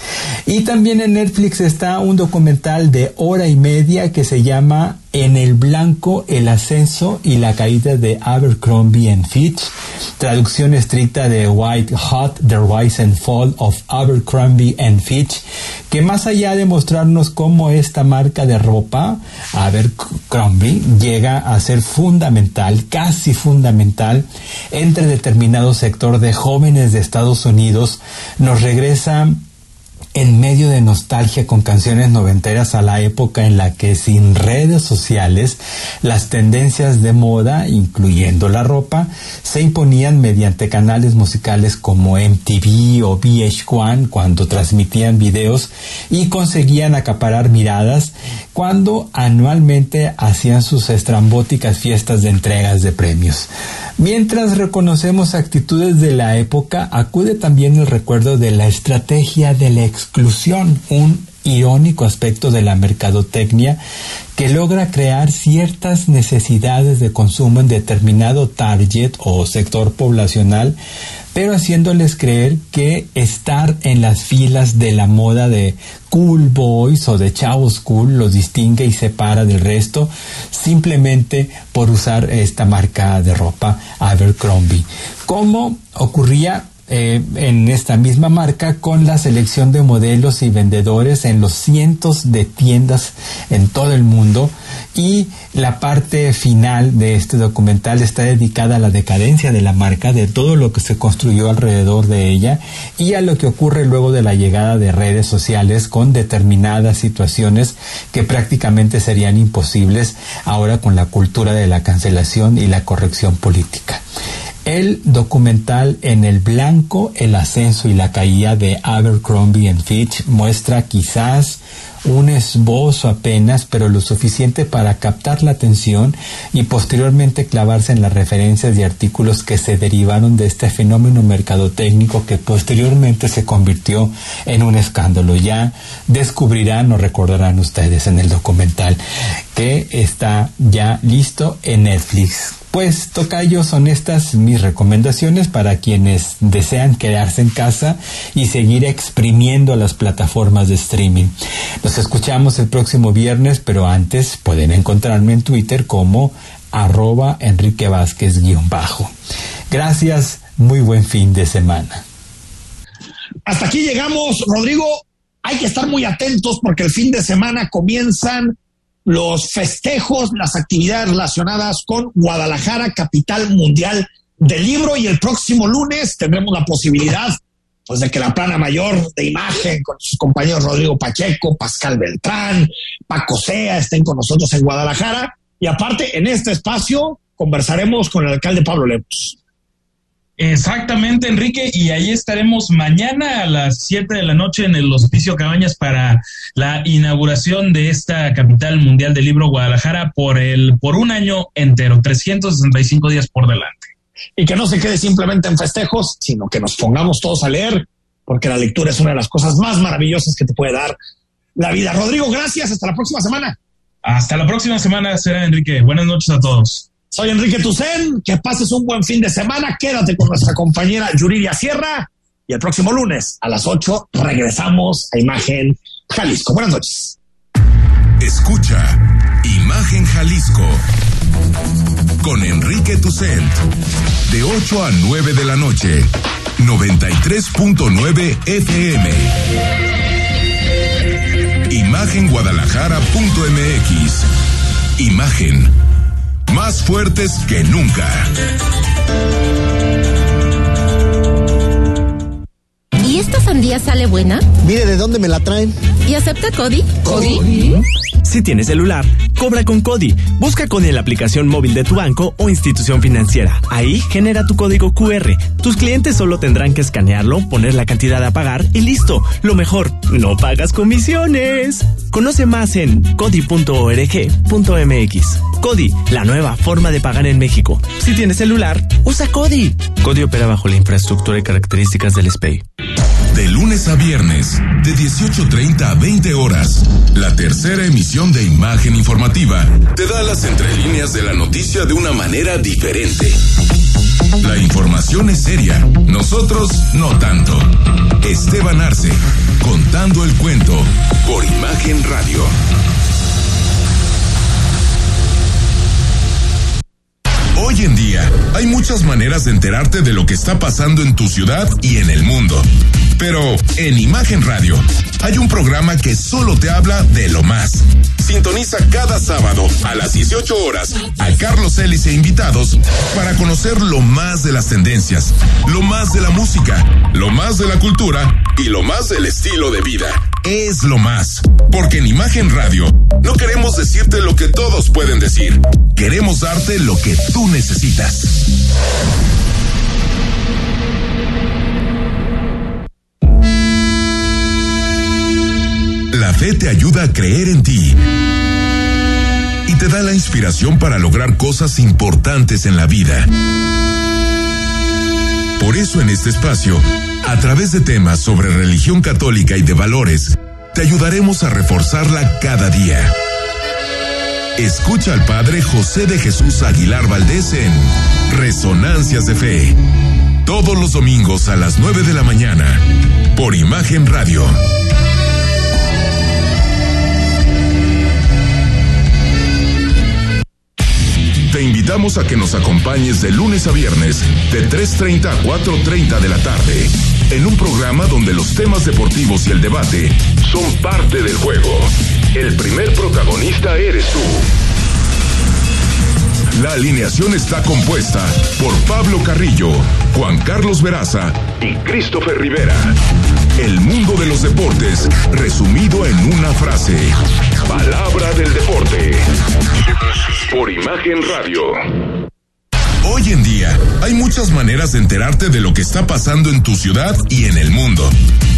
S20: Y también en Netflix está un documental de hora y media que se llama En el blanco, el ascenso y la caída de Abercrombie and Fitch. Traducción estricta de White Hot, The Rise and Fall of Abercrombie and Fitch, que más allá de mostrarnos cómo esta marca de ropa, Abercrombie, llega a ser fundamental, casi fundamental, entre determinado sector de jóvenes de Estados Unidos, nos regresa en medio de nostalgia con canciones noventeras a la época en la que sin redes sociales las tendencias de moda, incluyendo la ropa, se imponían mediante canales musicales como MTV o VH1 cuando transmitían videos y conseguían acaparar miradas cuando anualmente hacían sus estrambóticas fiestas de entregas de premios. Mientras reconocemos actitudes de la época, acude también el recuerdo de la estrategia de la exclusión, un irónico aspecto de la mercadotecnia que logra crear ciertas necesidades de consumo en determinado target o sector poblacional, pero haciéndoles creer que estar en las filas de la moda de cool boys o de chavos cool los distingue y separa del resto simplemente por usar esta marca de ropa Abercrombie. Como ocurría eh, en esta misma marca con la selección de modelos y vendedores en los cientos de tiendas en todo el mundo y la parte final de este documental está dedicada a la decadencia de la marca, de todo lo que se construyó alrededor de ella y a lo que ocurre luego de la llegada de redes sociales con determinadas situaciones que prácticamente serían imposibles ahora con la cultura de la cancelación y la corrección política. El documental En el Blanco, el ascenso y la caída de Abercrombie and Fitch muestra quizás un esbozo apenas, pero lo suficiente para captar la atención y posteriormente clavarse en las referencias y artículos que se derivaron de este fenómeno mercadotécnico que posteriormente se convirtió en un escándalo. Ya descubrirán o recordarán ustedes en el documental que está ya listo en Netflix. Pues tocayo son estas mis recomendaciones para quienes desean quedarse en casa y seguir exprimiendo las plataformas de streaming. Nos escuchamos el próximo viernes, pero antes pueden encontrarme en Twitter como arroba Enrique Vázquez bajo. Gracias, muy buen fin de semana.
S2: Hasta aquí llegamos, Rodrigo. Hay que estar muy atentos porque el fin de semana comienzan los festejos, las actividades relacionadas con Guadalajara, capital mundial del libro, y el próximo lunes tendremos la posibilidad pues de que la plana mayor de imagen con sus compañeros Rodrigo Pacheco, Pascal Beltrán, Paco Sea estén con nosotros en Guadalajara. Y aparte, en este espacio conversaremos con el alcalde Pablo Lemos.
S3: Exactamente, Enrique, y ahí estaremos mañana a las 7 de la noche en el Hospicio Cabañas para la inauguración de esta capital mundial del libro Guadalajara por el por un año entero, 365 días por delante.
S2: Y que no se quede simplemente en festejos, sino que nos pongamos todos a leer, porque la lectura es una de las cosas más maravillosas que te puede dar la vida. Rodrigo, gracias, hasta la próxima semana.
S3: Hasta la próxima semana será Enrique. Buenas noches a todos.
S2: Soy Enrique Tucen, que pases un buen fin de semana, quédate con nuestra compañera Yuridia Sierra y el próximo lunes a las 8 regresamos a Imagen Jalisco. Buenas noches.
S1: Escucha Imagen Jalisco con Enrique Tucent de 8 a 9 de la noche, 93.9 FM. Imagenguadalajara.mx. Imagen más fuertes que nunca.
S21: ¿Y esta sandía sale buena?
S22: Mire de dónde me la traen.
S21: ¿Y acepta Cody?
S22: ¿Cody?
S23: Si tienes celular, cobra con Cody. Busca con la aplicación móvil de tu banco o institución financiera. Ahí genera tu código QR. Tus clientes solo tendrán que escanearlo, poner la cantidad a pagar y listo. Lo mejor, no pagas comisiones. Conoce más en cody.org.mx. Cody, la nueva forma de pagar en México. Si tienes celular, usa Cody. Cody opera bajo la infraestructura y características del SPEI.
S1: De lunes a viernes, de 18.30 a 20 horas, la tercera emisión de Imagen Informativa te da las entrelíneas de la noticia de una manera diferente. La información es seria, nosotros no tanto. Esteban Arce, contando el cuento por Imagen Radio. Hoy en día hay muchas maneras de enterarte de lo que está pasando en tu ciudad y en el mundo. Pero en Imagen Radio hay un programa que solo te habla de lo más. Sintoniza cada sábado a las 18 horas a Carlos Ellis e invitados para conocer lo más de las tendencias, lo más de la música, lo más de la cultura y lo más del estilo de vida. Es lo más. Porque en Imagen Radio no queremos decirte lo que todos pueden decir. Queremos darte lo que tú necesitas. La fe te ayuda a creer en ti y te da la inspiración para lograr cosas importantes en la vida. Por eso en este espacio, a través de temas sobre religión católica y de valores, te ayudaremos a reforzarla cada día. Escucha al Padre José de Jesús Aguilar Valdés en Resonancias de Fe. Todos los domingos a las 9 de la mañana, por Imagen Radio. Te invitamos a que nos acompañes de lunes a viernes, de 3.30 a 4.30 de la tarde, en un programa donde los temas deportivos y el debate son parte del juego. El primer protagonista eres tú. La alineación está compuesta por Pablo Carrillo, Juan Carlos Veraza y Christopher Rivera. El mundo de los deportes resumido en una frase. Palabra del deporte. Por Imagen Radio. Hoy en día hay muchas maneras de enterarte de lo que está pasando en tu ciudad y en el mundo.